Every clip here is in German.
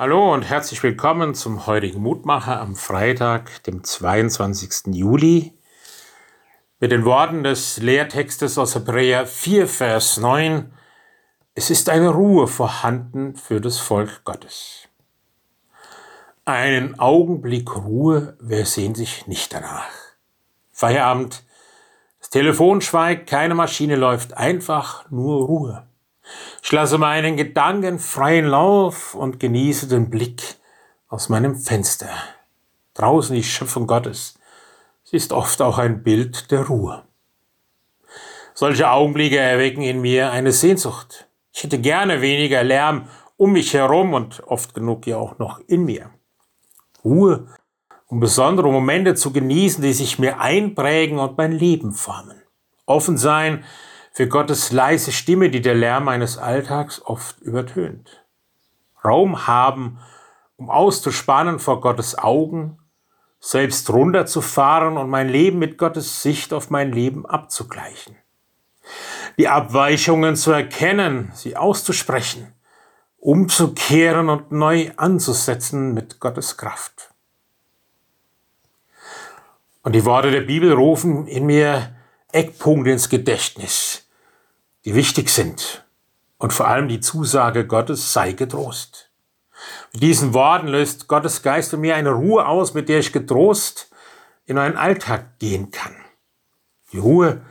Hallo und herzlich willkommen zum heutigen Mutmacher am Freitag, dem 22. Juli, mit den Worten des Lehrtextes aus Hebräer 4, Vers 9. Es ist eine Ruhe vorhanden für das Volk Gottes. Einen Augenblick Ruhe, wer sehnt sich nicht danach? Feierabend, das Telefon schweigt, keine Maschine läuft, einfach nur Ruhe. Ich lasse meinen Gedanken freien Lauf und genieße den Blick aus meinem Fenster. Draußen die Schöpfung Gottes. Sie ist oft auch ein Bild der Ruhe. Solche Augenblicke erwecken in mir eine Sehnsucht. Ich hätte gerne weniger Lärm um mich herum und oft genug ja auch noch in mir. Ruhe, um besondere Momente zu genießen, die sich mir einprägen und mein Leben formen. Offen sein für Gottes leise Stimme, die der Lärm meines Alltags oft übertönt. Raum haben, um auszuspannen vor Gottes Augen, selbst runterzufahren und mein Leben mit Gottes Sicht auf mein Leben abzugleichen. Die Abweichungen zu erkennen, sie auszusprechen, umzukehren und neu anzusetzen mit Gottes Kraft. Und die Worte der Bibel rufen in mir Eckpunkte ins Gedächtnis, die wichtig sind. Und vor allem die Zusage Gottes, sei getrost. Mit diesen Worten löst Gottes Geist in mir eine Ruhe aus, mit der ich getrost in meinen Alltag gehen kann. Die Ruhe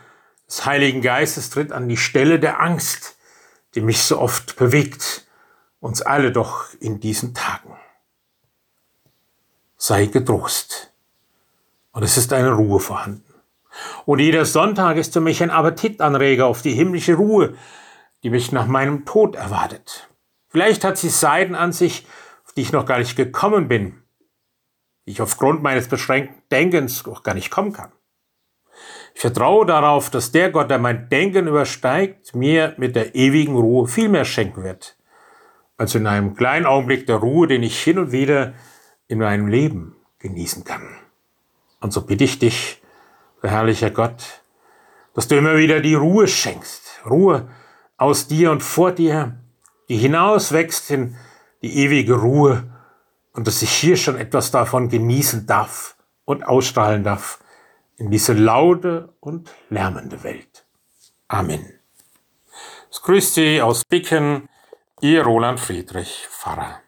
des Heiligen Geistes tritt an die Stelle der Angst, die mich so oft bewegt, uns alle doch in diesen Tagen. Sei getrost. Und es ist eine Ruhe vorhanden. Und jeder Sonntag ist für mich ein Appetitanreger auf die himmlische Ruhe, die mich nach meinem Tod erwartet. Vielleicht hat sie Seiten an sich, auf die ich noch gar nicht gekommen bin, die ich aufgrund meines beschränkten Denkens noch gar nicht kommen kann. Ich vertraue darauf, dass der Gott, der mein Denken übersteigt, mir mit der ewigen Ruhe viel mehr schenken wird, als in einem kleinen Augenblick der Ruhe, den ich hin und wieder in meinem Leben genießen kann. Und so bitte ich dich, herrlicher Gott, dass du immer wieder die Ruhe schenkst, Ruhe aus dir und vor dir, die hinauswächst in die ewige Ruhe und dass ich hier schon etwas davon genießen darf und ausstrahlen darf in diese laute und lärmende Welt. Amen. Es grüßt Sie aus Bicken, Ihr Roland Friedrich, Pfarrer.